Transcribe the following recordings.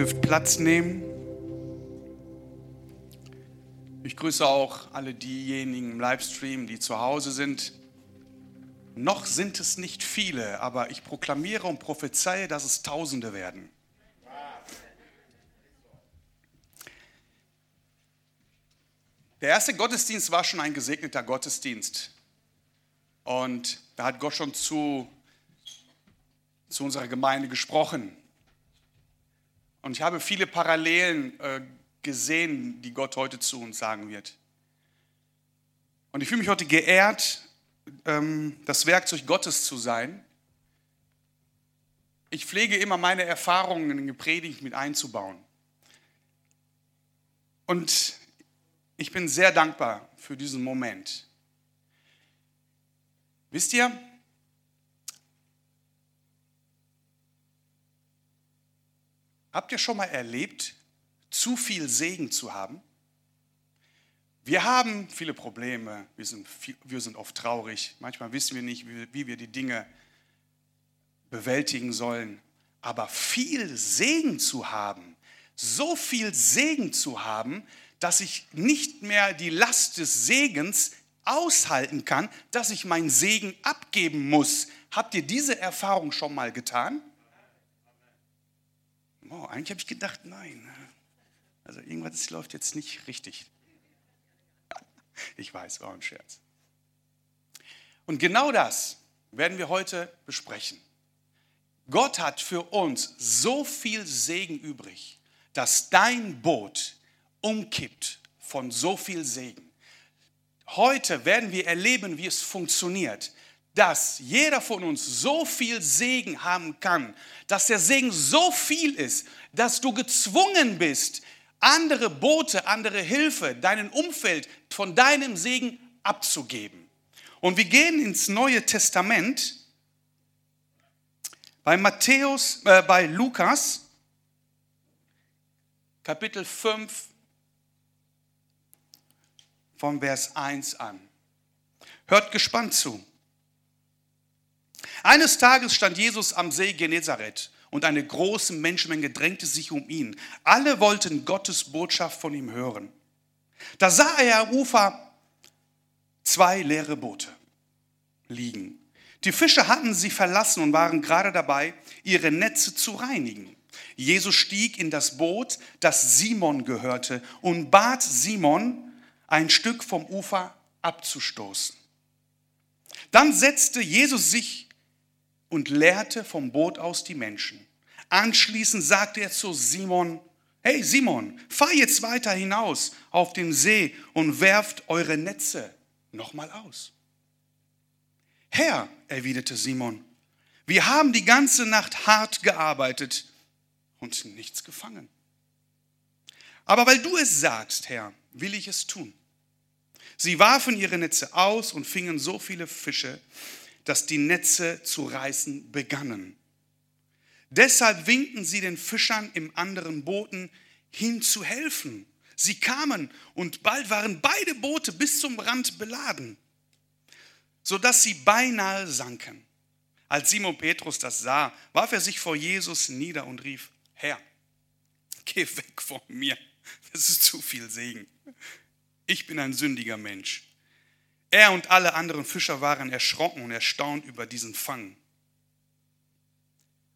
dürft Platz nehmen. Ich grüße auch alle diejenigen im Livestream, die zu Hause sind. Noch sind es nicht viele, aber ich proklamiere und prophezeie, dass es Tausende werden. Der erste Gottesdienst war schon ein gesegneter Gottesdienst. Und da hat Gott schon zu, zu unserer Gemeinde gesprochen. Und ich habe viele Parallelen äh, gesehen, die Gott heute zu uns sagen wird. Und ich fühle mich heute geehrt, ähm, das Werkzeug Gottes zu sein. Ich pflege immer meine Erfahrungen in die Predigt mit einzubauen. Und ich bin sehr dankbar für diesen Moment. Wisst ihr, habt ihr schon mal erlebt, zu viel Segen zu haben? Wir haben viele Probleme, wir sind, wir sind oft traurig, manchmal wissen wir nicht, wie, wie wir die Dinge bewältigen sollen. Aber viel Segen zu haben, so viel Segen zu haben, dass ich nicht mehr die Last des Segens aushalten kann, dass ich meinen Segen abgeben muss. Habt ihr diese Erfahrung schon mal getan? Oh, eigentlich habe ich gedacht, nein. Also irgendwas läuft jetzt nicht richtig. Ich weiß, war ein Scherz. Und genau das werden wir heute besprechen. Gott hat für uns so viel Segen übrig, dass dein Boot umkippt von so viel Segen. Heute werden wir erleben, wie es funktioniert, dass jeder von uns so viel Segen haben kann, dass der Segen so viel ist, dass du gezwungen bist, andere Boote, andere Hilfe, deinen Umfeld von deinem Segen abzugeben. Und wir gehen ins Neue Testament bei Matthäus, äh, bei Lukas, Kapitel 5, vom Vers 1 an. Hört gespannt zu. Eines Tages stand Jesus am See Genezareth und eine große Menschenmenge drängte sich um ihn. Alle wollten Gottes Botschaft von ihm hören. Da sah er am Ufer zwei leere Boote liegen. Die Fischer hatten sie verlassen und waren gerade dabei, ihre Netze zu reinigen. Jesus stieg in das Boot, das Simon gehörte, und bat Simon, ein Stück vom Ufer abzustoßen. Dann setzte Jesus sich und lehrte vom Boot aus die Menschen. Anschließend sagte er zu Simon, hey Simon, fahr jetzt weiter hinaus auf den See und werft eure Netze nochmal aus. Herr, erwiderte Simon, wir haben die ganze Nacht hart gearbeitet und nichts gefangen. Aber weil du es sagst, Herr, will ich es tun. Sie warfen ihre Netze aus und fingen so viele Fische, dass die Netze zu reißen begannen. Deshalb winkten sie den Fischern im anderen Booten hin zu helfen. Sie kamen und bald waren beide Boote bis zum Rand beladen, sodass sie beinahe sanken. Als Simon Petrus das sah, warf er sich vor Jesus nieder und rief, Herr, geh weg von mir, das ist zu viel Segen. Ich bin ein sündiger Mensch. Er und alle anderen Fischer waren erschrocken und erstaunt über diesen Fang.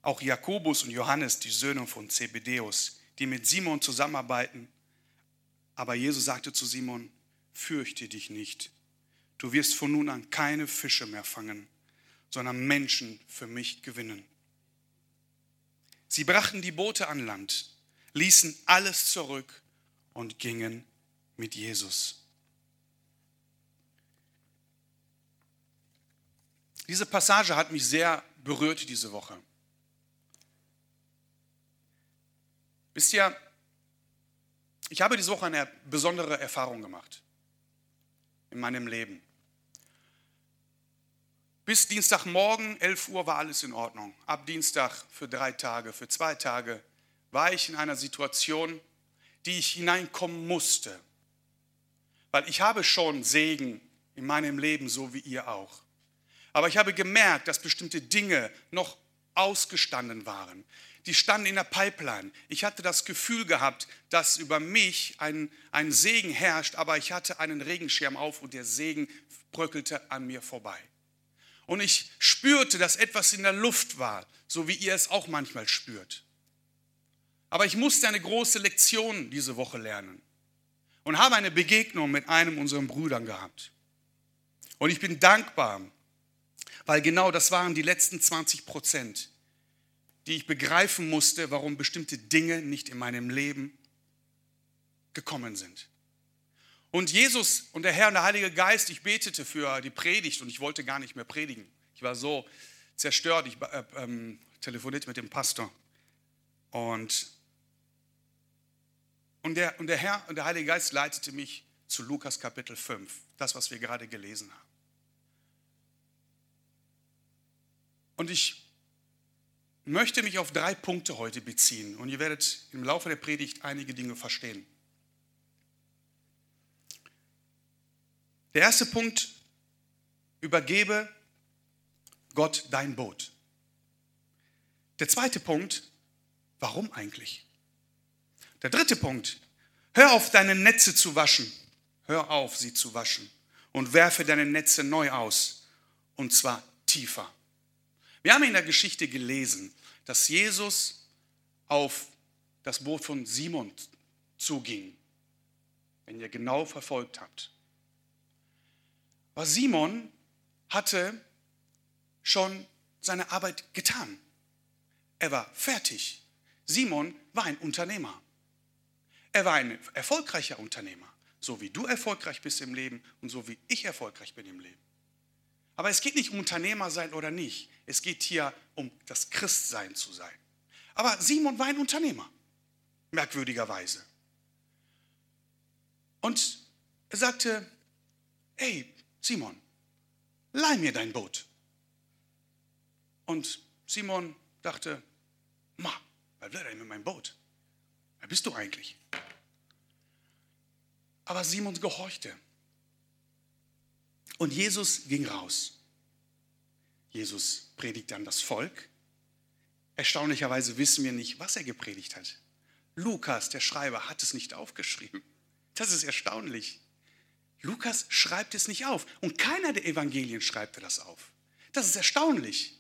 Auch Jakobus und Johannes, die Söhne von Zebedeus, die mit Simon zusammenarbeiten. Aber Jesus sagte zu Simon, fürchte dich nicht. Du wirst von nun an keine Fische mehr fangen, sondern Menschen für mich gewinnen. Sie brachten die Boote an Land, ließen alles zurück und gingen mit Jesus. Diese Passage hat mich sehr berührt diese Woche. Wisst ihr, ich habe diese Woche eine besondere Erfahrung gemacht in meinem Leben. Bis Dienstagmorgen, 11 Uhr, war alles in Ordnung. Ab Dienstag für drei Tage, für zwei Tage war ich in einer Situation, die ich hineinkommen musste. Weil ich habe schon Segen in meinem Leben, so wie ihr auch. Aber ich habe gemerkt, dass bestimmte Dinge noch ausgestanden waren. die standen in der Pipeline. Ich hatte das Gefühl gehabt, dass über mich ein, ein Segen herrscht, aber ich hatte einen Regenschirm auf und der Segen bröckelte an mir vorbei. Und ich spürte, dass etwas in der Luft war, so wie ihr es auch manchmal spürt. Aber ich musste eine große Lektion diese Woche lernen und habe eine Begegnung mit einem unserer Brüdern gehabt. Und ich bin dankbar, weil genau das waren die letzten 20 Prozent, die ich begreifen musste, warum bestimmte Dinge nicht in meinem Leben gekommen sind. Und Jesus und der Herr und der Heilige Geist, ich betete für die Predigt und ich wollte gar nicht mehr predigen. Ich war so zerstört. Ich äh, ähm, telefonierte mit dem Pastor. Und, und, der, und der Herr und der Heilige Geist leitete mich zu Lukas Kapitel 5, das, was wir gerade gelesen haben. Und ich möchte mich auf drei Punkte heute beziehen und ihr werdet im Laufe der Predigt einige Dinge verstehen. Der erste Punkt, übergebe Gott dein Boot. Der zweite Punkt, warum eigentlich? Der dritte Punkt, hör auf deine Netze zu waschen. Hör auf, sie zu waschen und werfe deine Netze neu aus und zwar tiefer. Wir haben in der Geschichte gelesen, dass Jesus auf das Boot von Simon zuging, wenn ihr genau verfolgt habt. Aber Simon hatte schon seine Arbeit getan. Er war fertig. Simon war ein Unternehmer. Er war ein erfolgreicher Unternehmer, so wie du erfolgreich bist im Leben und so wie ich erfolgreich bin im Leben. Aber es geht nicht um Unternehmer sein oder nicht. Es geht hier um das Christsein zu sein. Aber Simon war ein Unternehmer, merkwürdigerweise. Und er sagte, hey Simon, leih mir dein Boot. Und Simon dachte, ma, was will er mit meinem Boot? Wer bist du eigentlich? Aber Simon gehorchte. Und Jesus ging raus. Jesus predigt dann das Volk. Erstaunlicherweise wissen wir nicht, was er gepredigt hat. Lukas, der Schreiber, hat es nicht aufgeschrieben. Das ist erstaunlich. Lukas schreibt es nicht auf und keiner der Evangelien schreibt das auf. Das ist erstaunlich.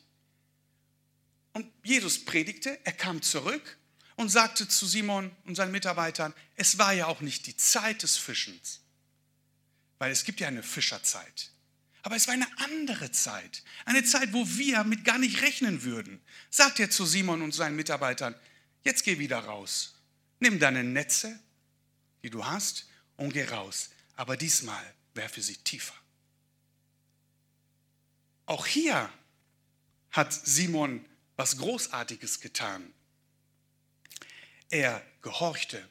Und Jesus predigte, er kam zurück und sagte zu Simon und seinen Mitarbeitern, es war ja auch nicht die Zeit des Fischens. Weil es gibt ja eine Fischerzeit. Aber es war eine andere Zeit. Eine Zeit, wo wir mit gar nicht rechnen würden. Sagt er zu Simon und seinen Mitarbeitern, jetzt geh wieder raus. Nimm deine Netze, die du hast, und geh raus. Aber diesmal werfe sie tiefer. Auch hier hat Simon was Großartiges getan. Er gehorchte.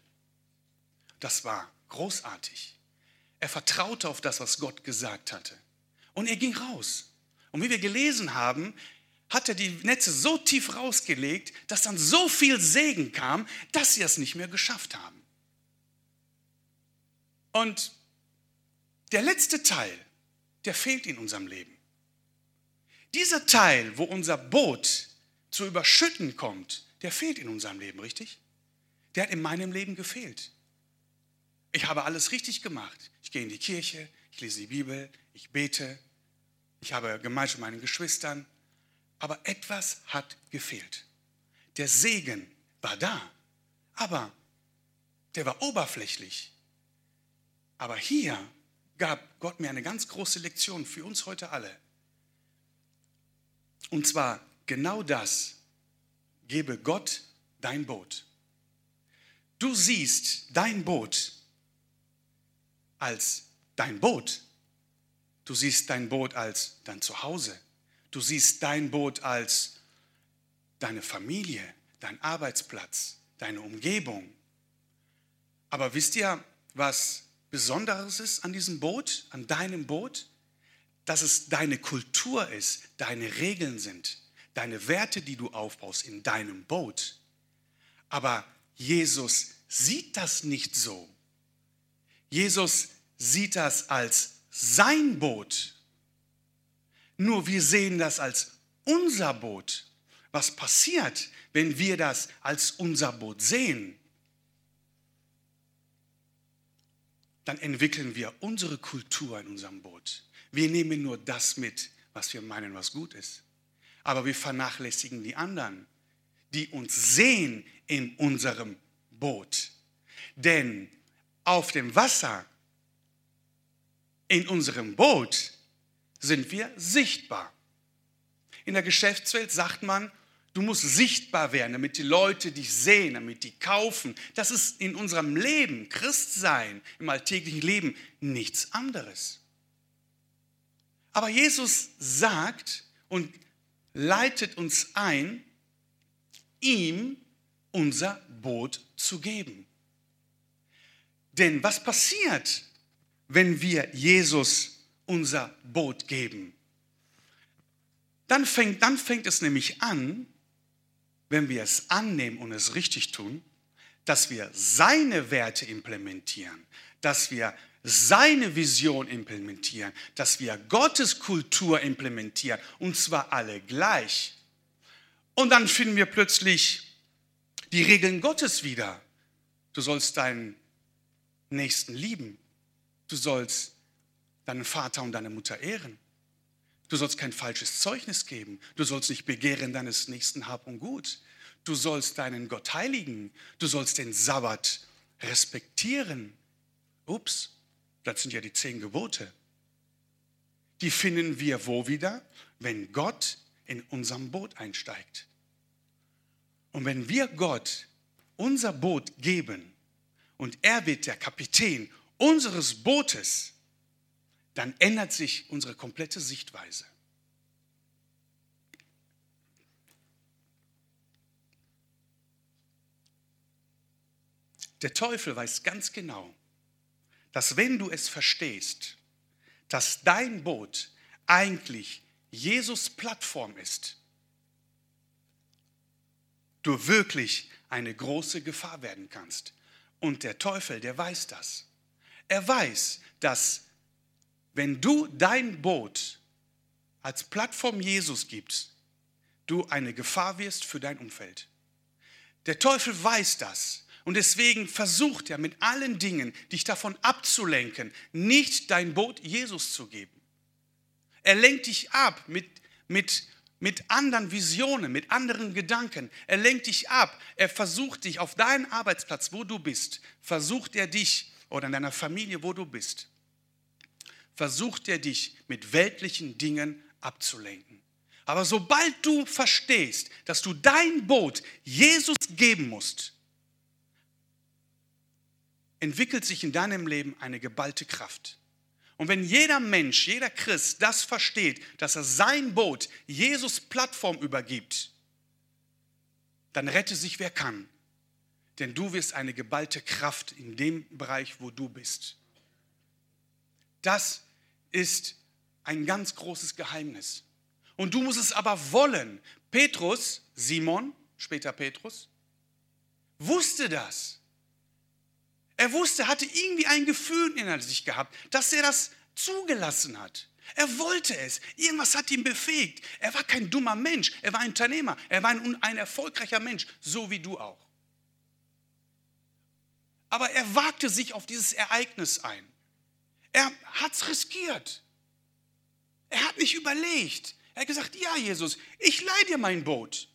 Das war großartig. Er vertraute auf das, was Gott gesagt hatte. Und er ging raus. Und wie wir gelesen haben, hat er die Netze so tief rausgelegt, dass dann so viel Segen kam, dass sie es nicht mehr geschafft haben. Und der letzte Teil, der fehlt in unserem Leben. Dieser Teil, wo unser Boot zu überschütten kommt, der fehlt in unserem Leben, richtig? Der hat in meinem Leben gefehlt. Ich habe alles richtig gemacht. Ich gehe in die Kirche, ich lese die Bibel, ich bete, ich habe Gemeinschaft mit meinen Geschwistern, aber etwas hat gefehlt. Der Segen war da, aber der war oberflächlich. Aber hier gab Gott mir eine ganz große Lektion für uns heute alle. Und zwar genau das, gebe Gott dein Boot. Du siehst dein Boot als dein Boot. Du siehst dein Boot als dein Zuhause. Du siehst dein Boot als deine Familie, dein Arbeitsplatz, deine Umgebung. Aber wisst ihr, was Besonderes ist an diesem Boot, an deinem Boot? Dass es deine Kultur ist, deine Regeln sind, deine Werte, die du aufbaust in deinem Boot. Aber Jesus sieht das nicht so. Jesus sieht das als sein Boot. Nur wir sehen das als unser Boot, was passiert, wenn wir das als unser Boot sehen? Dann entwickeln wir unsere Kultur in unserem Boot. Wir nehmen nur das mit, was wir meinen, was gut ist. Aber wir vernachlässigen die anderen, die uns sehen in unserem Boot. Denn auf dem Wasser, in unserem Boot, sind wir sichtbar. In der Geschäftswelt sagt man, du musst sichtbar werden, damit die Leute dich sehen, damit die kaufen. Das ist in unserem Leben, Christsein, im alltäglichen Leben nichts anderes. Aber Jesus sagt und leitet uns ein, ihm unser Boot zu geben. Denn was passiert, wenn wir Jesus unser Boot geben? Dann fängt, dann fängt es nämlich an, wenn wir es annehmen und es richtig tun, dass wir seine Werte implementieren, dass wir seine Vision implementieren, dass wir Gottes Kultur implementieren, und zwar alle gleich. Und dann finden wir plötzlich die Regeln Gottes wieder. Du sollst deinen Nächsten lieben. Du sollst deinen Vater und deine Mutter ehren. Du sollst kein falsches Zeugnis geben. Du sollst nicht begehren deines nächsten Hab und Gut. Du sollst deinen Gott heiligen. Du sollst den Sabbat respektieren. Ups, das sind ja die zehn Gebote. Die finden wir wo wieder? Wenn Gott in unserem Boot einsteigt. Und wenn wir Gott unser Boot geben und er wird der Kapitän unseres Bootes, dann ändert sich unsere komplette Sichtweise. Der Teufel weiß ganz genau, dass wenn du es verstehst, dass dein Boot eigentlich Jesus Plattform ist, du wirklich eine große Gefahr werden kannst. Und der Teufel, der weiß das. Er weiß, dass wenn du dein Boot als Plattform Jesus gibst, du eine Gefahr wirst für dein Umfeld. Der Teufel weiß das. Und deswegen versucht er mit allen Dingen, dich davon abzulenken, nicht dein Boot Jesus zu geben. Er lenkt dich ab mit, mit, mit anderen Visionen, mit anderen Gedanken. Er lenkt dich ab. Er versucht dich auf deinen Arbeitsplatz, wo du bist, versucht er dich oder in deiner Familie, wo du bist, versucht er dich mit weltlichen Dingen abzulenken. Aber sobald du verstehst, dass du dein Boot Jesus geben musst, entwickelt sich in deinem Leben eine geballte Kraft. Und wenn jeder Mensch, jeder Christ das versteht, dass er sein Boot Jesus Plattform übergibt, dann rette sich wer kann. Denn du wirst eine geballte Kraft in dem Bereich, wo du bist. Das ist ein ganz großes Geheimnis. Und du musst es aber wollen. Petrus, Simon, später Petrus, wusste das. Er wusste, hatte irgendwie ein Gefühl in sich gehabt, dass er das zugelassen hat. Er wollte es. Irgendwas hat ihn befähigt. Er war kein dummer Mensch. Er war ein Unternehmer. Er war ein, ein erfolgreicher Mensch, so wie du auch. Aber er wagte sich auf dieses Ereignis ein. Er hat es riskiert. Er hat nicht überlegt. Er hat gesagt, ja Jesus, ich leihe dir mein Boot.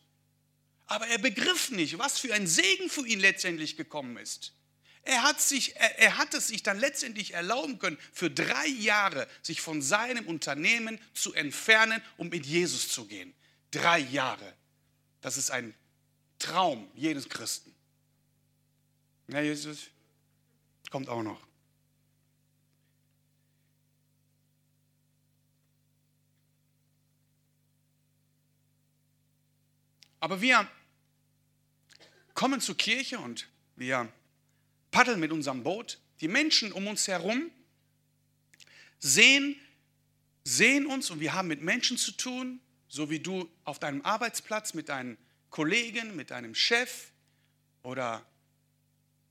Aber er begriff nicht, was für ein Segen für ihn letztendlich gekommen ist. Er hat, sich, er, er hat es sich dann letztendlich erlauben können, für drei Jahre sich von seinem Unternehmen zu entfernen, um mit Jesus zu gehen. Drei Jahre. Das ist ein Traum jedes Christen. Ja, Jesus kommt auch noch. Aber wir kommen zur Kirche und wir paddeln mit unserem Boot. Die Menschen um uns herum sehen, sehen uns und wir haben mit Menschen zu tun, so wie du auf deinem Arbeitsplatz mit deinen Kollegen, mit deinem Chef oder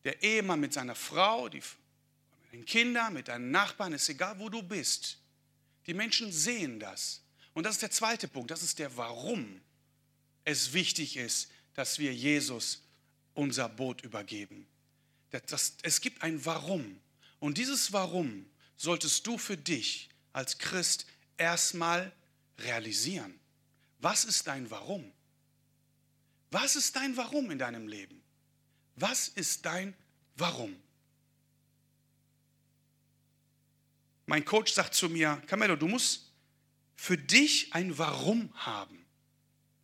der Ehemann mit seiner Frau, die, mit den Kindern, mit deinen Nachbarn, ist egal, wo du bist. Die Menschen sehen das. Und das ist der zweite Punkt, das ist der Warum. es wichtig ist, dass wir Jesus unser Boot übergeben. Das, das, es gibt ein Warum. Und dieses Warum solltest du für dich als Christ erstmal realisieren. Was ist dein Warum? Was ist dein Warum in deinem Leben? Was ist dein Warum? Mein Coach sagt zu mir, Camelo, du musst für dich ein Warum haben.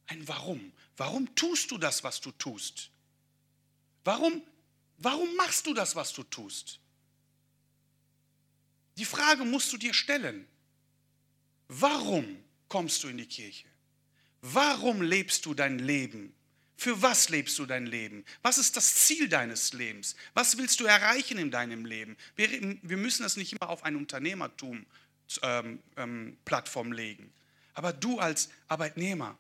Ein Warum. Warum tust du das, was du tust? Warum, warum machst du das, was du tust? Die Frage musst du dir stellen. Warum kommst du in die Kirche? Warum lebst du dein Leben? Für was lebst du dein Leben? Was ist das Ziel deines Lebens? Was willst du erreichen in deinem Leben? Wir, wir müssen das nicht immer auf ein Unternehmertum ähm, ähm, legen. Aber du als Arbeitnehmer,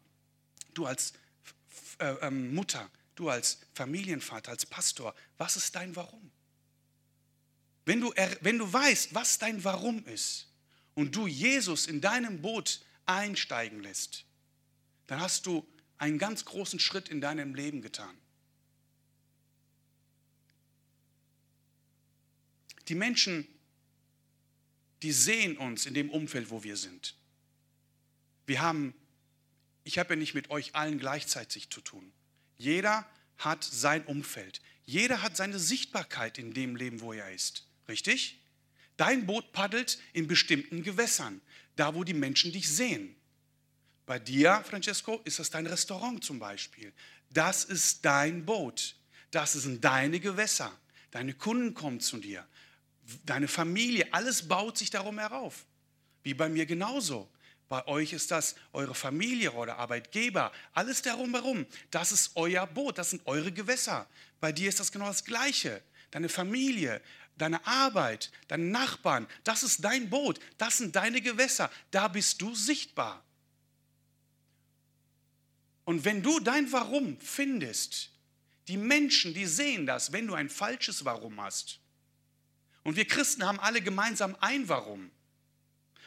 du als äh, ähm, Mutter, du als Familienvater, als Pastor, was ist dein Warum? Wenn du, wenn du weißt, was dein Warum ist und du Jesus in deinem Boot einsteigen lässt, dann hast du einen ganz großen Schritt in deinem Leben getan. Die Menschen, die sehen uns in dem Umfeld, wo wir sind. Wir haben, ich habe ja nicht mit euch allen gleichzeitig zu tun. Jeder hat sein Umfeld. Jeder hat seine Sichtbarkeit in dem Leben, wo er ist. Richtig? Dein Boot paddelt in bestimmten Gewässern, da wo die Menschen dich sehen. Bei dir, Francesco, ist das dein Restaurant zum Beispiel. Das ist dein Boot. Das sind deine Gewässer. Deine Kunden kommen zu dir. Deine Familie, alles baut sich darum herauf. Wie bei mir genauso. Bei euch ist das eure Familie oder Arbeitgeber, alles darum herum. Das ist euer Boot, das sind eure Gewässer. Bei dir ist das genau das Gleiche. Deine Familie, deine Arbeit, deine Nachbarn, das ist dein Boot, das sind deine Gewässer. Da bist du sichtbar. Und wenn du dein Warum findest, die Menschen, die sehen das, wenn du ein falsches Warum hast. Und wir Christen haben alle gemeinsam ein Warum.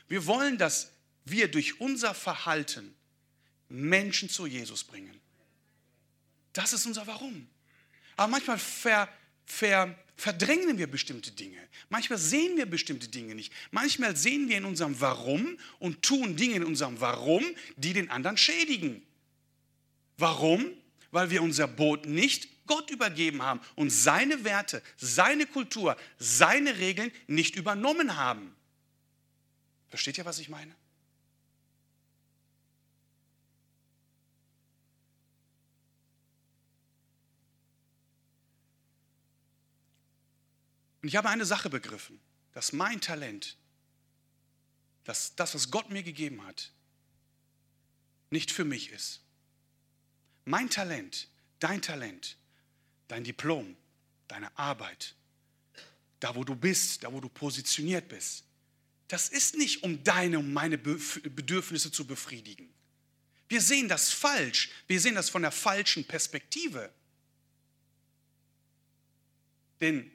Wir wollen, dass wir durch unser Verhalten Menschen zu Jesus bringen. Das ist unser Warum. Aber manchmal ver, ver, verdrängen wir bestimmte Dinge. Manchmal sehen wir bestimmte Dinge nicht. Manchmal sehen wir in unserem Warum und tun Dinge in unserem Warum, die den anderen schädigen. Warum? Weil wir unser Boot nicht Gott übergeben haben und seine Werte, seine Kultur, seine Regeln nicht übernommen haben. Versteht ihr, was ich meine? Und ich habe eine Sache begriffen, dass mein Talent, dass das, was Gott mir gegeben hat, nicht für mich ist. Mein Talent, dein Talent, dein Diplom, deine Arbeit, da wo du bist, da wo du positioniert bist, das ist nicht, um deine und meine Bedürfnisse zu befriedigen. Wir sehen das falsch. Wir sehen das von der falschen Perspektive. Denn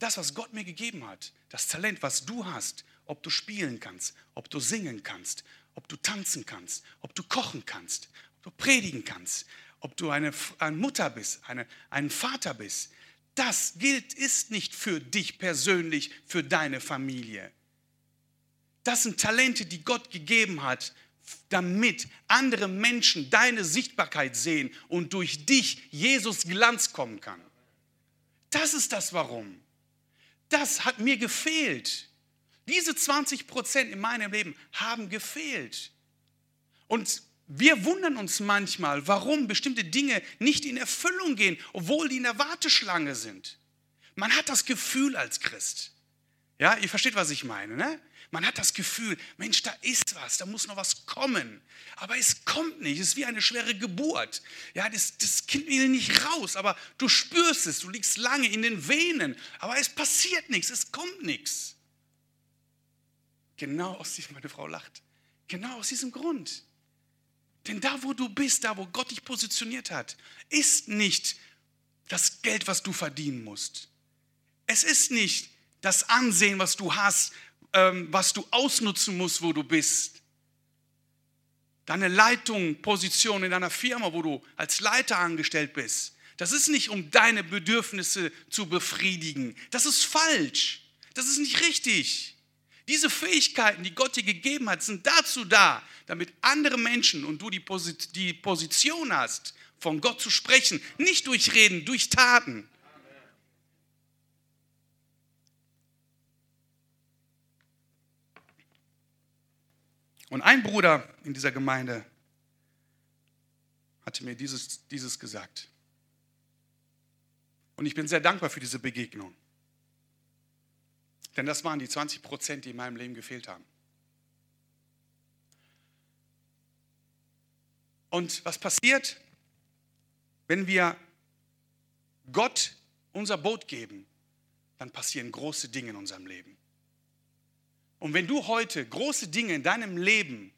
das, was Gott mir gegeben hat, das Talent, was du hast, ob du spielen kannst, ob du singen kannst, ob du tanzen kannst, ob du kochen kannst, ob du predigen kannst, ob du eine, eine Mutter bist, eine, ein Vater bist, das gilt, ist nicht für dich persönlich, für deine Familie. Das sind Talente, die Gott gegeben hat, damit andere Menschen deine Sichtbarkeit sehen und durch dich Jesus Glanz kommen kann. Das ist das Warum. Das hat mir gefehlt. Diese 20 Prozent in meinem Leben haben gefehlt. Und wir wundern uns manchmal, warum bestimmte Dinge nicht in Erfüllung gehen, obwohl die in der Warteschlange sind. Man hat das Gefühl als Christ. Ja, ihr versteht, was ich meine, ne? Man hat das Gefühl, Mensch, da ist was, da muss noch was kommen. Aber es kommt nicht, es ist wie eine schwere Geburt. Ja, das, das Kind will nicht raus, aber du spürst es, du liegst lange in den Venen, aber es passiert nichts, es kommt nichts. Genau aus diesem, meine Frau lacht, genau aus diesem Grund. Denn da, wo du bist, da, wo Gott dich positioniert hat, ist nicht das Geld, was du verdienen musst. Es ist nicht das Ansehen, was du hast, ähm, was du ausnutzen musst, wo du bist. deine Leitung, Position in deiner Firma, wo du als Leiter angestellt bist, das ist nicht, um deine Bedürfnisse zu befriedigen. Das ist falsch. Das ist nicht richtig. Diese Fähigkeiten, die Gott dir gegeben hat, sind dazu da, damit andere Menschen und du die, Position hast, von Gott zu sprechen. Nicht durch Reden, durch Taten. Und ein Bruder in dieser Gemeinde hatte mir dieses, dieses gesagt. Und ich bin sehr dankbar für diese Begegnung. Denn das waren die 20 Prozent, die in meinem Leben gefehlt haben. Und was passiert, wenn wir Gott unser Boot geben? Dann passieren große Dinge in unserem Leben. Und wenn du heute große Dinge in deinem Leben,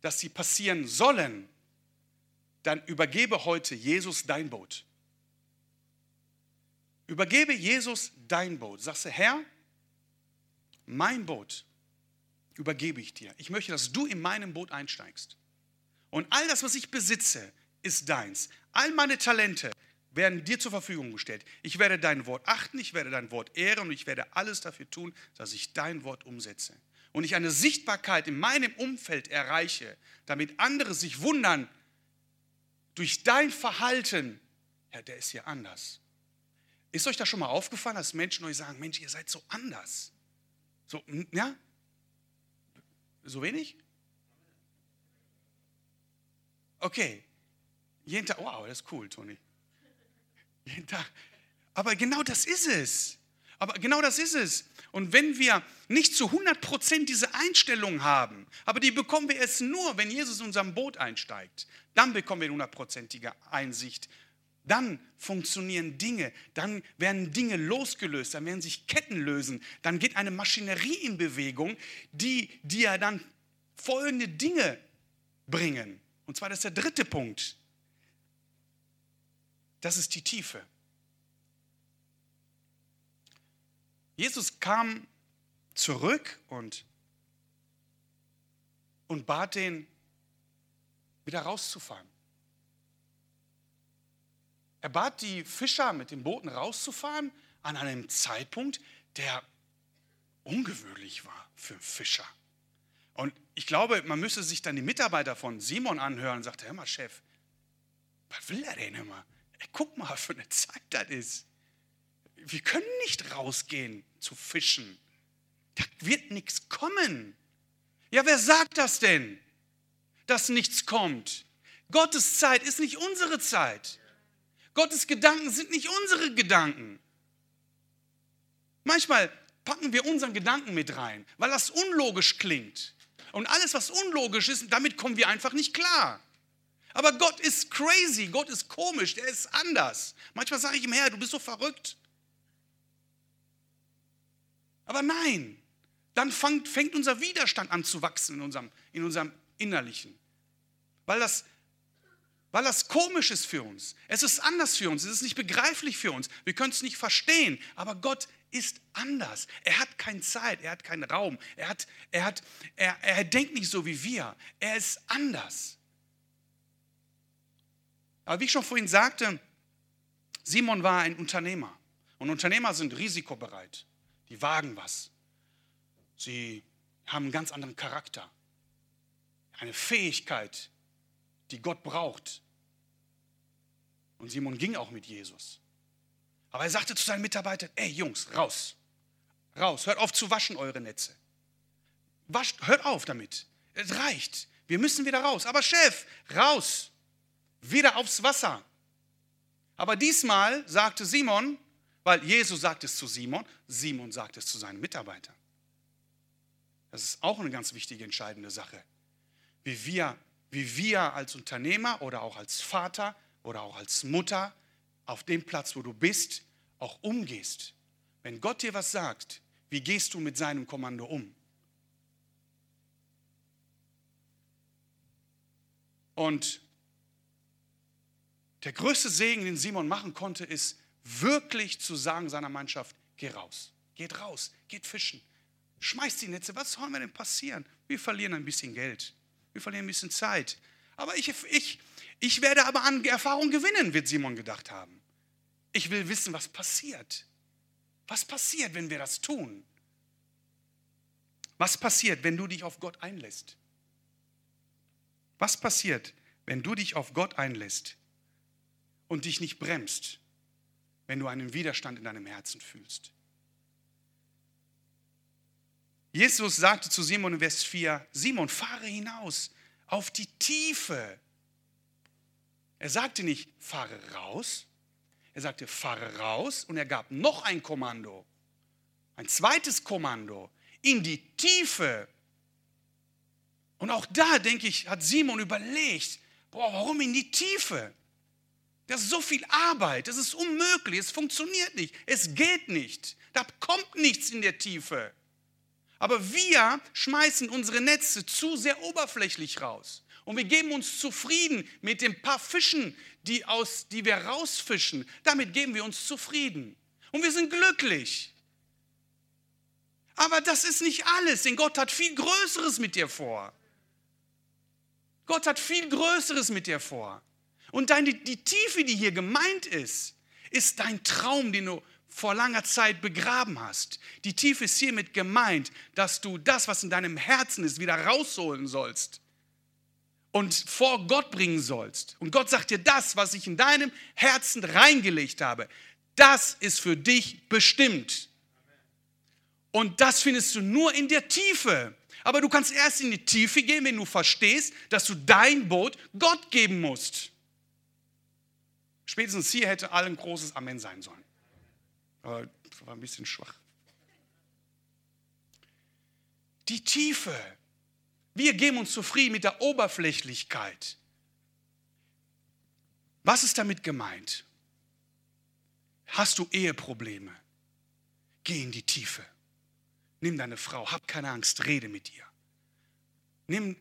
dass sie passieren sollen, dann übergebe heute Jesus dein Boot. Übergebe Jesus dein Boot. Sagst du, Herr, mein Boot übergebe ich dir. Ich möchte, dass du in meinem Boot einsteigst. Und all das, was ich besitze, ist deins. All meine Talente, werden dir zur Verfügung gestellt. Ich werde dein Wort achten, ich werde dein Wort ehren und ich werde alles dafür tun, dass ich dein Wort umsetze. Und ich eine Sichtbarkeit in meinem Umfeld erreiche, damit andere sich wundern, durch dein Verhalten, ja, der ist hier anders. Ist euch das schon mal aufgefallen, dass Menschen euch sagen, Mensch, ihr seid so anders? So, ja? So wenig? Okay. Jeden Tag, wow, das ist cool, Toni. Jeden Tag. Aber genau das ist es. Aber genau das ist es. Und wenn wir nicht zu 100% diese Einstellung haben, aber die bekommen wir erst nur, wenn Jesus in unserem Boot einsteigt, dann bekommen wir eine hundertprozentige Einsicht. Dann funktionieren Dinge, dann werden Dinge losgelöst, dann werden sich Ketten lösen, dann geht eine Maschinerie in Bewegung, die dir dann folgende Dinge bringen. Und zwar das ist der dritte Punkt. Das ist die Tiefe. Jesus kam zurück und, und bat den, wieder rauszufahren. Er bat die Fischer mit den Booten rauszufahren an einem Zeitpunkt, der ungewöhnlich war für Fischer. Und ich glaube, man müsste sich dann die Mitarbeiter von Simon anhören und sagte, hör mal, Chef, was will er denn immer? Ey, guck mal, für eine Zeit das ist. Wir können nicht rausgehen zu fischen. Da wird nichts kommen. Ja, wer sagt das denn, dass nichts kommt? Gottes Zeit ist nicht unsere Zeit. Gottes Gedanken sind nicht unsere Gedanken. Manchmal packen wir unseren Gedanken mit rein, weil das unlogisch klingt. Und alles, was unlogisch ist, damit kommen wir einfach nicht klar. Aber Gott ist crazy, Gott ist komisch, der ist anders. Manchmal sage ich ihm, Herr, du bist so verrückt. Aber nein, dann fängt, fängt unser Widerstand an zu wachsen in unserem, in unserem Innerlichen. Weil das, weil das komisch ist für uns. Es ist anders für uns, es ist nicht begreiflich für uns. Wir können es nicht verstehen, aber Gott ist anders. Er hat keine Zeit, er hat keinen Raum, er, hat, er, hat, er, er denkt nicht so wie wir. Er ist anders. Aber wie ich schon vorhin sagte, Simon war ein Unternehmer. Und Unternehmer sind risikobereit. Die wagen was. Sie haben einen ganz anderen Charakter. Eine Fähigkeit, die Gott braucht. Und Simon ging auch mit Jesus. Aber er sagte zu seinen Mitarbeitern, ey Jungs, raus. Raus, hört auf zu waschen eure Netze. Wascht, hört auf damit. Es reicht. Wir müssen wieder raus. Aber Chef, raus wieder aufs Wasser. Aber diesmal sagte Simon, weil Jesus sagt es zu Simon, Simon sagt es zu seinen Mitarbeitern. Das ist auch eine ganz wichtige, entscheidende Sache. Wie wir, wie wir als Unternehmer oder auch als Vater oder auch als Mutter auf dem Platz, wo du bist, auch umgehst. Wenn Gott dir was sagt, wie gehst du mit seinem Kommando um? Und der größte Segen, den Simon machen konnte, ist wirklich zu sagen seiner Mannschaft, geh raus, geht raus, geht fischen. schmeißt die Netze. Was soll mir denn passieren? Wir verlieren ein bisschen Geld. Wir verlieren ein bisschen Zeit. Aber ich, ich, ich werde aber an Erfahrung gewinnen, wird Simon gedacht haben. Ich will wissen, was passiert. Was passiert, wenn wir das tun? Was passiert, wenn du dich auf Gott einlässt? Was passiert, wenn du dich auf Gott einlässt und dich nicht bremst, wenn du einen Widerstand in deinem Herzen fühlst? Jesus sagte zu Simon in Vers 4, Simon, fahre hinaus auf die Tiefe. Er sagte nicht, fahre raus. Er sagte, fahre raus und er gab noch ein Kommando, ein zweites Kommando, in die Tiefe. Und auch da, denke ich, hat Simon überlegt, boah, warum in die Tiefe? Das ist so viel Arbeit, das ist unmöglich, es funktioniert nicht, es geht nicht, da kommt nichts in der Tiefe. Aber wir schmeißen unsere Netze zu sehr oberflächlich raus. Und wir geben uns zufrieden mit den paar Fischen, die, aus, die wir rausfischen. Damit geben wir uns zufrieden. Und wir sind glücklich. Aber das ist nicht alles, denn Gott hat viel Größeres mit dir vor. Gott hat viel Größeres mit dir vor. Und deine, die Tiefe, die hier gemeint ist, ist dein Traum, den du vor langer Zeit begraben hast. Die Tiefe ist hiermit gemeint, dass du das, was in deinem Herzen ist, wieder rausholen sollst und vor Gott bringen sollst. Und Gott sagt dir, das, was ich in deinem Herzen reingelegt habe, das ist für dich bestimmt. Und das findest du nur in der Tiefe. Aber du kannst erst in die Tiefe gehen, wenn du verstehst, dass du dein Boot Gott geben musst. Spätestens hier hätte allen großes Amen sein sollen. Aber das war ein bisschen schwach. Die Tiefe. Wir geben uns zufrieden mit der Oberflächlichkeit. Was ist damit gemeint? Hast du Eheprobleme? Geh in die Tiefe. Nimm deine Frau, hab keine Angst, rede mit ihr. Nimm,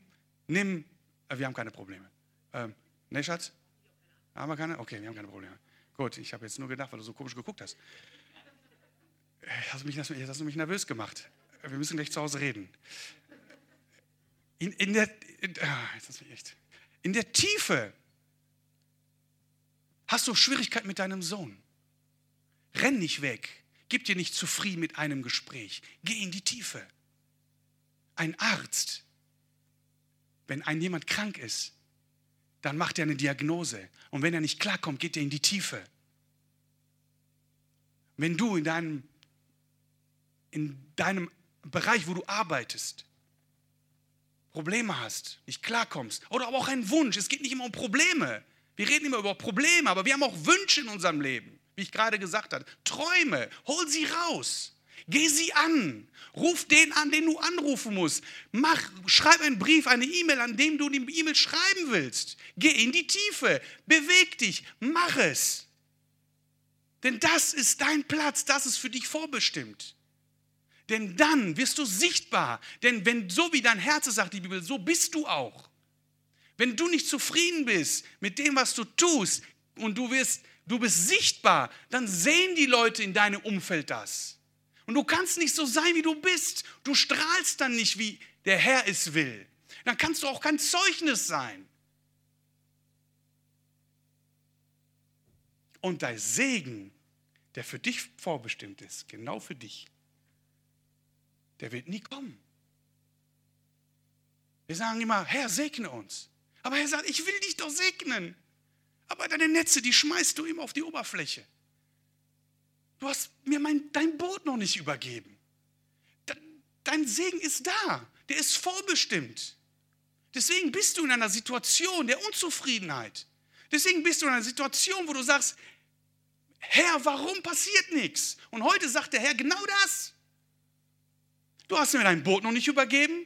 nimm, äh, wir haben keine Probleme. Ähm, ne, Schatz? Haben wir keine? Okay, wir haben keine Probleme. Gut, ich habe jetzt nur gedacht, weil du so komisch geguckt hast. Hast, du mich, jetzt hast du mich nervös gemacht. Wir müssen gleich zu Hause reden. In, in, der, in, ah, in der Tiefe hast du Schwierigkeiten mit deinem Sohn. Renn nicht weg. Gib dir nicht zufrieden mit einem Gespräch. Geh in die Tiefe. Ein Arzt, wenn ein jemand krank ist, dann macht er eine Diagnose. Und wenn er nicht klarkommt, geht er in die Tiefe. Wenn du in deinem in deinem Bereich, wo du arbeitest, Probleme hast, nicht klarkommst oder aber auch einen Wunsch. Es geht nicht immer um Probleme. Wir reden immer über Probleme, aber wir haben auch Wünsche in unserem Leben, wie ich gerade gesagt habe. Träume, hol sie raus. Geh sie an. Ruf den an, den du anrufen musst. Mach, schreib einen Brief, eine E-Mail, an dem du die E-Mail schreiben willst. Geh in die Tiefe. Beweg dich. Mach es. Denn das ist dein Platz. Das ist für dich vorbestimmt. Denn dann wirst du sichtbar. Denn wenn so wie dein Herz sagt die Bibel, so bist du auch. Wenn du nicht zufrieden bist mit dem, was du tust und du wirst, du bist sichtbar, dann sehen die Leute in deinem Umfeld das. Und du kannst nicht so sein, wie du bist. Du strahlst dann nicht, wie der Herr es will. Dann kannst du auch kein Zeugnis sein. Und dein Segen, der für dich vorbestimmt ist, genau für dich, der wird nie kommen. Wir sagen immer, Herr, segne uns. Aber er sagt, ich will dich doch segnen. Aber deine Netze, die schmeißt du ihm auf die Oberfläche. Du hast mir mein, dein Boot noch nicht übergeben. Dein Segen ist da. Der ist vorbestimmt. Deswegen bist du in einer Situation der Unzufriedenheit. Deswegen bist du in einer Situation, wo du sagst, Herr, warum passiert nichts? Und heute sagt der Herr genau das. Du hast mir dein Boot noch nicht übergeben.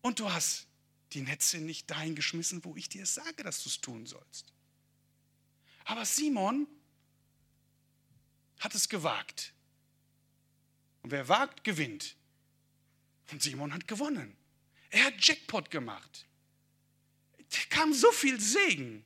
Und du hast die Netze nicht dahin geschmissen, wo ich dir sage, dass du es tun sollst. Aber Simon hat es gewagt. Und wer wagt, gewinnt. Und Simon hat gewonnen. Er hat Jackpot gemacht. Da kam so viel Segen.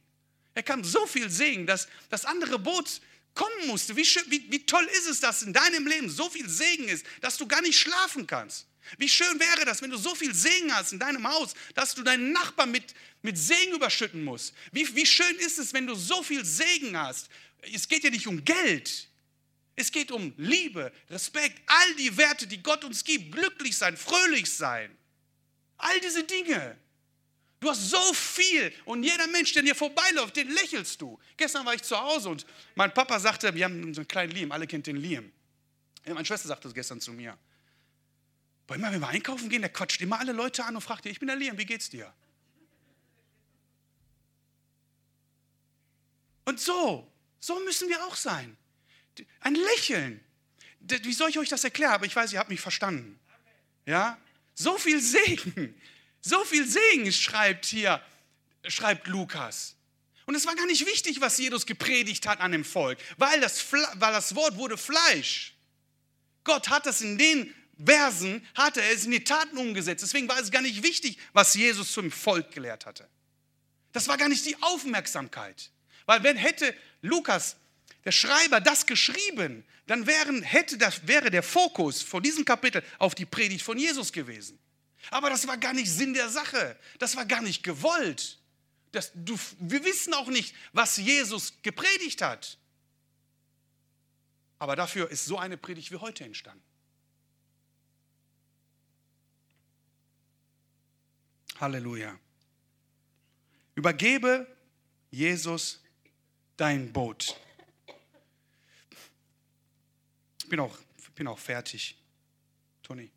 Er kam so viel Segen, dass das andere Boot kommen musste. Wie, schön, wie, wie toll ist es, dass in deinem Leben so viel Segen ist, dass du gar nicht schlafen kannst. Wie schön wäre das, wenn du so viel Segen hast in deinem Haus, dass du deinen Nachbarn mit, mit Segen überschütten musst. Wie, wie schön ist es, wenn du so viel Segen hast. Es geht ja nicht um Geld. Es geht um Liebe, Respekt, all die Werte, die Gott uns gibt. Glücklich sein, fröhlich sein. All diese Dinge. Du hast so viel und jeder Mensch, der dir vorbeiläuft, den lächelst du. Gestern war ich zu Hause und mein Papa sagte, wir haben so einen kleinen Liam, alle kennt den Liam. Ja, meine Schwester sagte das gestern zu mir. Boah, immer wenn wir einkaufen gehen, der quatscht immer alle Leute an und fragt, ich bin der Liam, wie geht's dir? Und so, so müssen wir auch sein. Ein Lächeln. Wie soll ich euch das erklären? Aber ich weiß, ihr habt mich verstanden. Ja? So viel Segen. So viel Segen schreibt hier, schreibt Lukas. Und es war gar nicht wichtig, was Jesus gepredigt hat an dem Volk, weil das, weil das Wort wurde Fleisch. Gott hat das in den Versen, hat er es in die Taten umgesetzt. Deswegen war es gar nicht wichtig, was Jesus zum Volk gelehrt hatte. Das war gar nicht die Aufmerksamkeit. Weil wenn hätte Lukas, der Schreiber, das geschrieben, dann wären, hätte das, wäre der Fokus von diesem Kapitel auf die Predigt von Jesus gewesen. Aber das war gar nicht Sinn der Sache. Das war gar nicht gewollt. Das, du, wir wissen auch nicht, was Jesus gepredigt hat. Aber dafür ist so eine Predigt wie heute entstanden. Halleluja. Übergebe Jesus dein Boot. Ich bin auch, bin auch fertig. Toni.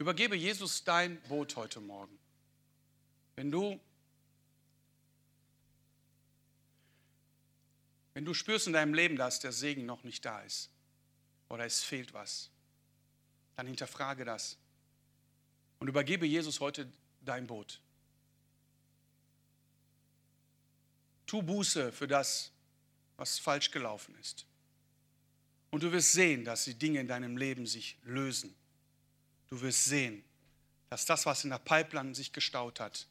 Übergebe Jesus dein Boot heute Morgen. Wenn du, wenn du spürst in deinem Leben, dass der Segen noch nicht da ist oder es fehlt was, dann hinterfrage das und übergebe Jesus heute dein Boot. Tu Buße für das, was falsch gelaufen ist. Und du wirst sehen, dass die Dinge in deinem Leben sich lösen Du wirst sehen, dass das, was in der Pipeline sich gestaut hat,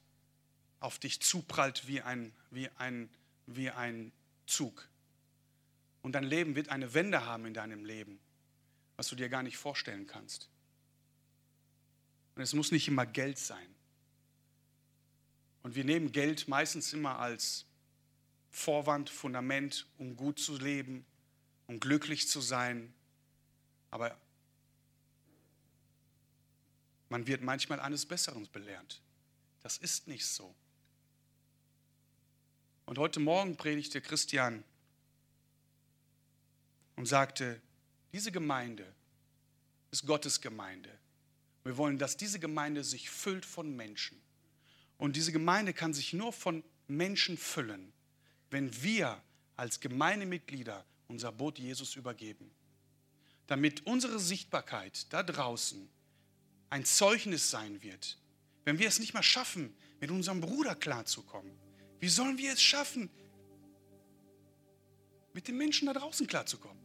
auf dich zuprallt wie ein, wie ein, wie ein Zug. Und dein Leben wird eine Wende haben in deinem Leben, was du dir gar nicht vorstellen kannst. Und es muss nicht immer Geld sein. Und wir nehmen Geld meistens immer als Vorwand, Fundament, um gut zu leben, um glücklich zu sein. Aber man wird manchmal eines Besseren belehrt. Das ist nicht so. Und heute Morgen predigte Christian und sagte, diese Gemeinde ist Gottes Gemeinde. Wir wollen, dass diese Gemeinde sich füllt von Menschen. Und diese Gemeinde kann sich nur von Menschen füllen, wenn wir als Gemeindemitglieder unser Boot Jesus übergeben. Damit unsere Sichtbarkeit da draußen ein Zeugnis sein wird. Wenn wir es nicht mal schaffen, mit unserem Bruder klarzukommen, wie sollen wir es schaffen, mit den Menschen da draußen klarzukommen?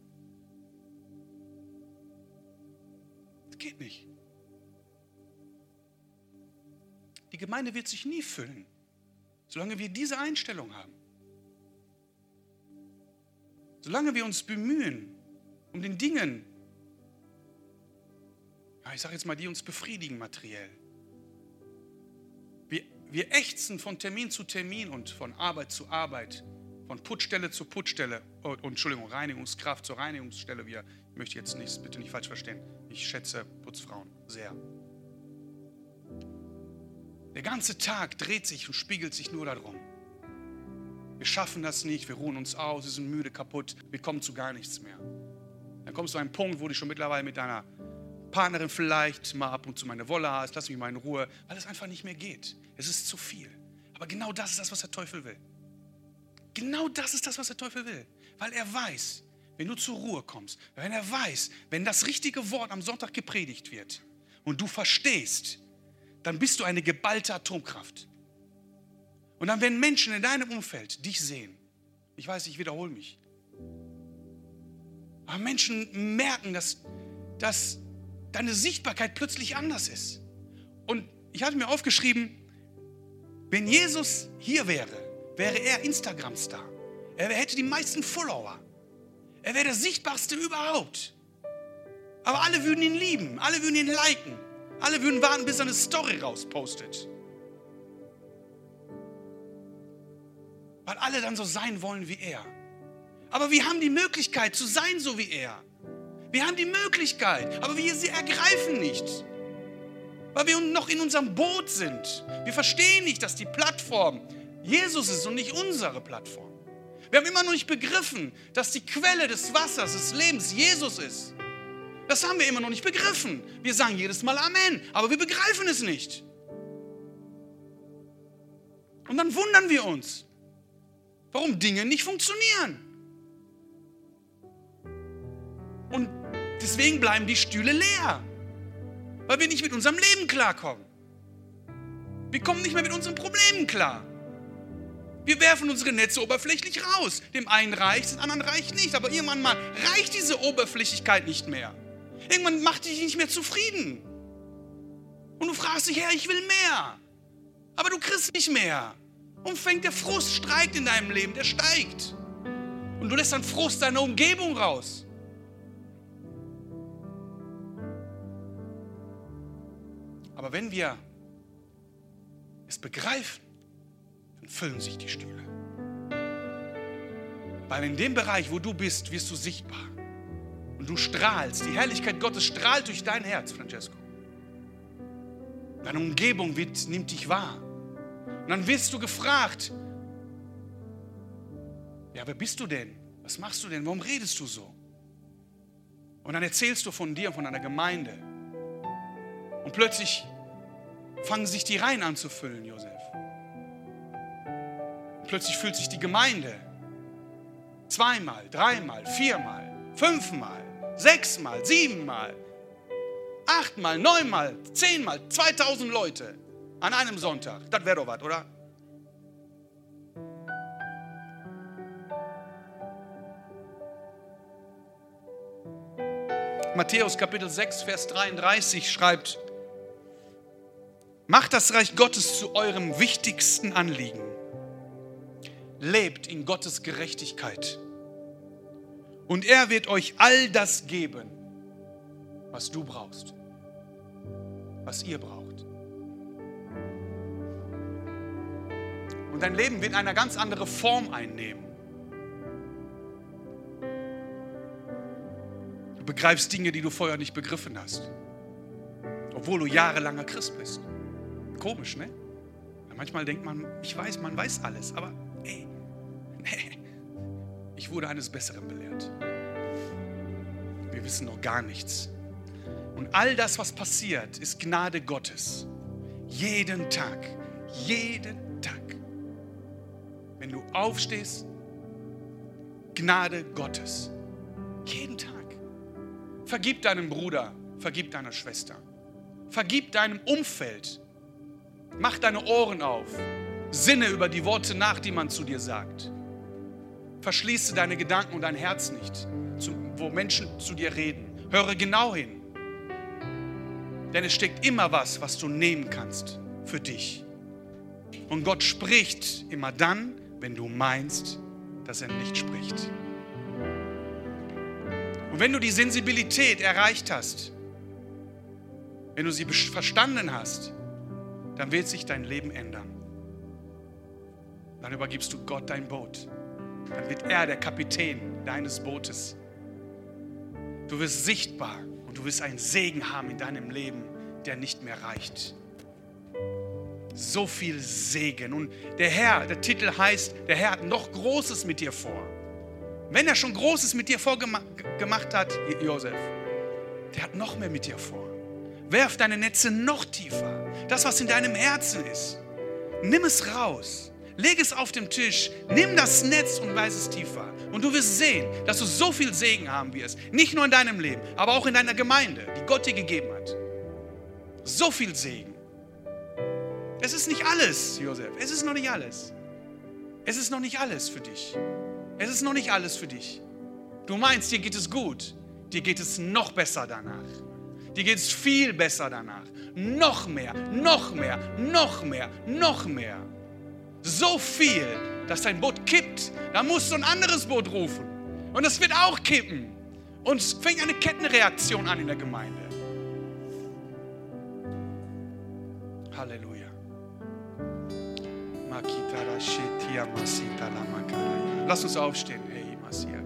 Das geht nicht. Die Gemeinde wird sich nie füllen, solange wir diese Einstellung haben. Solange wir uns bemühen um den Dingen, ich sage jetzt mal, die uns befriedigen materiell. Wir, wir ächzen von Termin zu Termin und von Arbeit zu Arbeit, von Putzstelle zu Putzstelle, oh, Entschuldigung, Reinigungskraft zur Reinigungsstelle. Wir, ich möchte jetzt nichts, bitte nicht falsch verstehen. Ich schätze Putzfrauen sehr. Der ganze Tag dreht sich und spiegelt sich nur darum. Wir schaffen das nicht, wir ruhen uns aus, wir sind müde, kaputt, wir kommen zu gar nichts mehr. Dann kommst du an einen Punkt, wo du schon mittlerweile mit deiner Partnerin vielleicht mal ab und zu meine Wolle hast, lass mich mal in Ruhe, weil es einfach nicht mehr geht. Es ist zu viel. Aber genau das ist das, was der Teufel will. Genau das ist das, was der Teufel will. Weil er weiß, wenn du zur Ruhe kommst, wenn er weiß, wenn das richtige Wort am Sonntag gepredigt wird und du verstehst, dann bist du eine geballte Atomkraft. Und dann werden Menschen in deinem Umfeld dich sehen. Ich weiß, ich wiederhole mich. Aber Menschen merken, dass, dass deine Sichtbarkeit plötzlich anders ist. Und ich hatte mir aufgeschrieben, wenn Jesus hier wäre, wäre er Instagram-Star. Er hätte die meisten Follower. Er wäre der sichtbarste überhaupt. Aber alle würden ihn lieben, alle würden ihn liken, alle würden warten, bis er eine Story rauspostet. Weil alle dann so sein wollen wie er. Aber wir haben die Möglichkeit zu sein so wie er. Wir haben die Möglichkeit, aber wir sie ergreifen nicht. Weil wir noch in unserem Boot sind. Wir verstehen nicht, dass die Plattform Jesus ist und nicht unsere Plattform. Wir haben immer noch nicht begriffen, dass die Quelle des Wassers, des Lebens Jesus ist. Das haben wir immer noch nicht begriffen. Wir sagen jedes Mal Amen, aber wir begreifen es nicht. Und dann wundern wir uns, warum Dinge nicht funktionieren. Deswegen bleiben die Stühle leer, weil wir nicht mit unserem Leben klarkommen. Wir kommen nicht mehr mit unseren Problemen klar. Wir werfen unsere Netze oberflächlich raus. Dem einen reicht, dem anderen reicht nicht. Aber irgendwann mal reicht diese Oberflächlichkeit nicht mehr. Irgendwann macht dich nicht mehr zufrieden. Und du fragst dich, Herr, ich will mehr. Aber du kriegst nicht mehr. Und fängt der Frust, streikt in deinem Leben, der steigt. Und du lässt dann Frust deiner Umgebung raus. Aber wenn wir es begreifen, dann füllen sich die Stühle. Weil in dem Bereich, wo du bist, wirst du sichtbar. Und du strahlst. Die Herrlichkeit Gottes strahlt durch dein Herz, Francesco. Deine Umgebung wird, nimmt dich wahr. Und dann wirst du gefragt, ja, wer bist du denn? Was machst du denn? Warum redest du so? Und dann erzählst du von dir, von deiner Gemeinde. Und plötzlich fangen sich die Reihen an zu füllen, Josef. Plötzlich füllt sich die Gemeinde. Zweimal, dreimal, viermal, fünfmal, sechsmal, siebenmal, achtmal, neunmal, zehnmal, 2000 Leute an einem Sonntag. Das wäre doch was, oder? Matthäus Kapitel 6, Vers 33 schreibt, Macht das Reich Gottes zu eurem wichtigsten Anliegen. Lebt in Gottes Gerechtigkeit. Und er wird euch all das geben, was du brauchst, was ihr braucht. Und dein Leben wird eine ganz andere Form einnehmen. Du begreifst Dinge, die du vorher nicht begriffen hast, obwohl du jahrelanger Christ bist. Komisch, ne? Manchmal denkt man, ich weiß, man weiß alles, aber ey, nee, ich wurde eines Besseren belehrt. Wir wissen noch gar nichts. Und all das, was passiert, ist Gnade Gottes. Jeden Tag, jeden Tag. Wenn du aufstehst, Gnade Gottes. Jeden Tag. Vergib deinem Bruder, vergib deiner Schwester. Vergib deinem Umfeld. Mach deine Ohren auf. Sinne über die Worte nach, die man zu dir sagt. Verschließe deine Gedanken und dein Herz nicht, wo Menschen zu dir reden. Höre genau hin. Denn es steckt immer was, was du nehmen kannst für dich. Und Gott spricht immer dann, wenn du meinst, dass er nicht spricht. Und wenn du die Sensibilität erreicht hast, wenn du sie verstanden hast, dann wird sich dein Leben ändern. Dann übergibst du Gott dein Boot. Dann wird er der Kapitän deines Bootes. Du wirst sichtbar und du wirst einen Segen haben in deinem Leben, der nicht mehr reicht. So viel Segen. Und der Herr, der Titel heißt, der Herr hat noch Großes mit dir vor. Wenn er schon Großes mit dir vorgemacht hat, Josef, der hat noch mehr mit dir vor. Werf deine Netze noch tiefer. Das, was in deinem Herzen ist, nimm es raus. Leg es auf den Tisch, nimm das Netz und weise es tiefer. Und du wirst sehen, dass du so viel Segen haben wirst. Nicht nur in deinem Leben, aber auch in deiner Gemeinde, die Gott dir gegeben hat. So viel Segen. Es ist nicht alles, Josef. Es ist noch nicht alles. Es ist noch nicht alles für dich. Es ist noch nicht alles für dich. Du meinst, dir geht es gut. Dir geht es noch besser danach. Dir geht es viel besser danach. Noch mehr, noch mehr, noch mehr, noch mehr. So viel, dass dein Boot kippt. Da musst du ein anderes Boot rufen. Und es wird auch kippen. Und es fängt eine Kettenreaktion an in der Gemeinde. Halleluja. Lass uns aufstehen. Hey, Masia.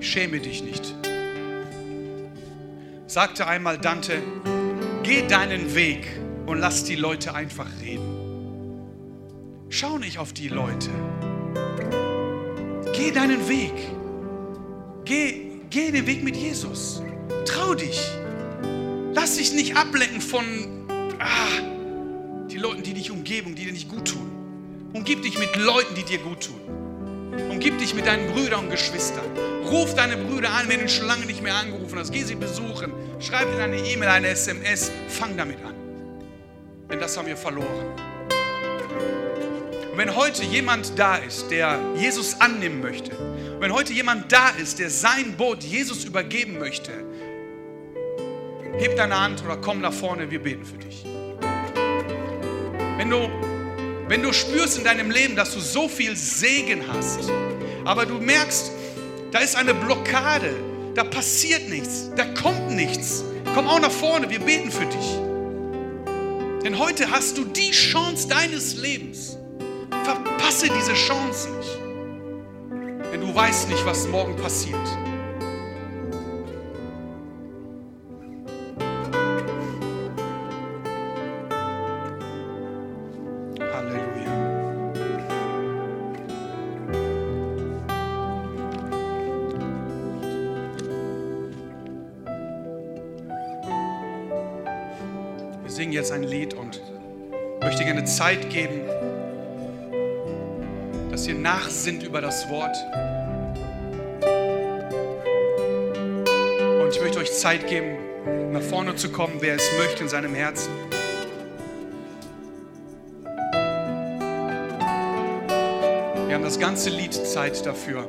Schäme dich nicht. Sagte einmal Dante, geh deinen Weg und lass die Leute einfach reden. Schau nicht auf die Leute. Geh deinen Weg. Geh, geh den Weg mit Jesus. Trau dich. Lass dich nicht ablenken von ah, die Leuten, die dich umgeben, die dir nicht gut tun. Umgib dich mit Leuten, die dir gut tun. Umgib dich mit deinen Brüdern und Geschwistern. Ruf deine Brüder an, wenn du schon lange nicht mehr angerufen hast. Geh sie besuchen. Schreib ihnen eine E-Mail, eine SMS. Fang damit an. Denn das haben wir verloren. Und wenn heute jemand da ist, der Jesus annehmen möchte, und wenn heute jemand da ist, der sein Boot Jesus übergeben möchte, heb deine Hand oder komm nach vorne, wir beten für dich. Wenn du, wenn du spürst in deinem Leben, dass du so viel Segen hast, aber du merkst, da ist eine Blockade, da passiert nichts, da kommt nichts, komm auch nach vorne, wir beten für dich. Denn heute hast du die Chance deines Lebens. Verpasse diese Chance nicht. Denn du weißt nicht, was morgen passiert. Zeit geben, dass ihr nachsinnt über das Wort. Und ich möchte euch Zeit geben, nach vorne zu kommen, wer es möchte in seinem Herzen. Wir haben das ganze Lied Zeit dafür.